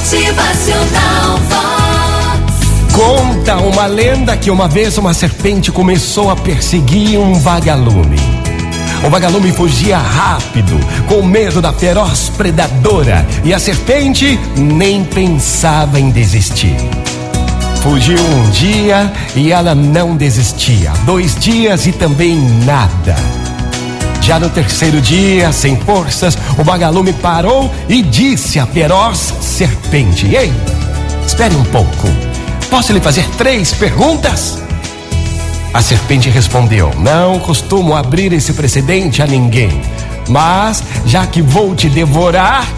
Motivacional. Conta uma lenda que uma vez uma serpente começou a perseguir um vagalume. O vagalume fugia rápido, com medo da feroz predadora, e a serpente nem pensava em desistir. Fugiu um dia e ela não desistia. Dois dias e também nada. Já no terceiro dia, sem forças, o vagalume parou e disse à feroz serpente: Ei, espere um pouco. Posso lhe fazer três perguntas? A serpente respondeu: Não costumo abrir esse precedente a ninguém, mas já que vou te devorar,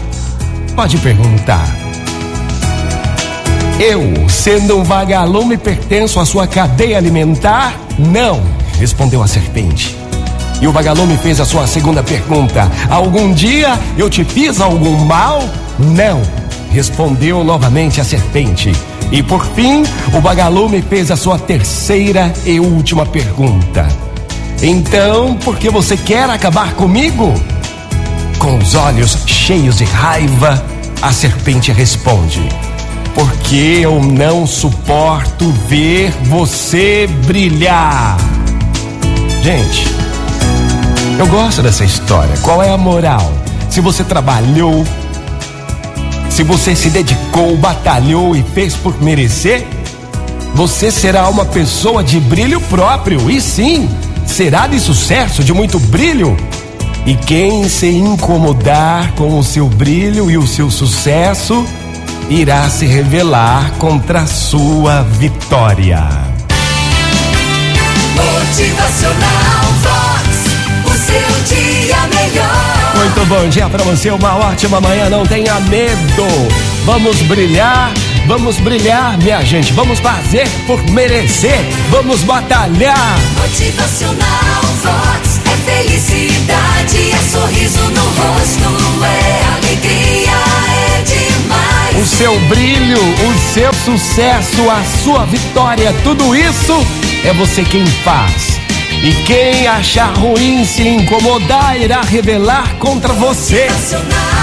pode perguntar. Eu, sendo um vagalume, pertenço à sua cadeia alimentar? Não, respondeu a serpente. E o vagalume fez a sua segunda pergunta: Algum dia eu te fiz algum mal? Não, respondeu novamente a serpente. E por fim, o vagalume fez a sua terceira e última pergunta: Então, por que você quer acabar comigo? Com os olhos cheios de raiva, a serpente responde: Porque eu não suporto ver você brilhar. Gente, eu gosto dessa história. Qual é a moral? Se você trabalhou, se você se dedicou, batalhou e fez por merecer, você será uma pessoa de brilho próprio. E sim, será de sucesso, de muito brilho. E quem se incomodar com o seu brilho e o seu sucesso, irá se revelar contra a sua vitória. Bom dia para você, uma ótima manhã, não tenha medo. Vamos brilhar, vamos brilhar, minha gente. Vamos fazer por merecer, vamos batalhar. Motivacional Vox. É felicidade, é sorriso no rosto, é alegria, é demais. O seu brilho, o seu sucesso, a sua vitória, tudo isso é você quem faz. E quem achar ruim, se incomodar, irá revelar contra você. Motivacional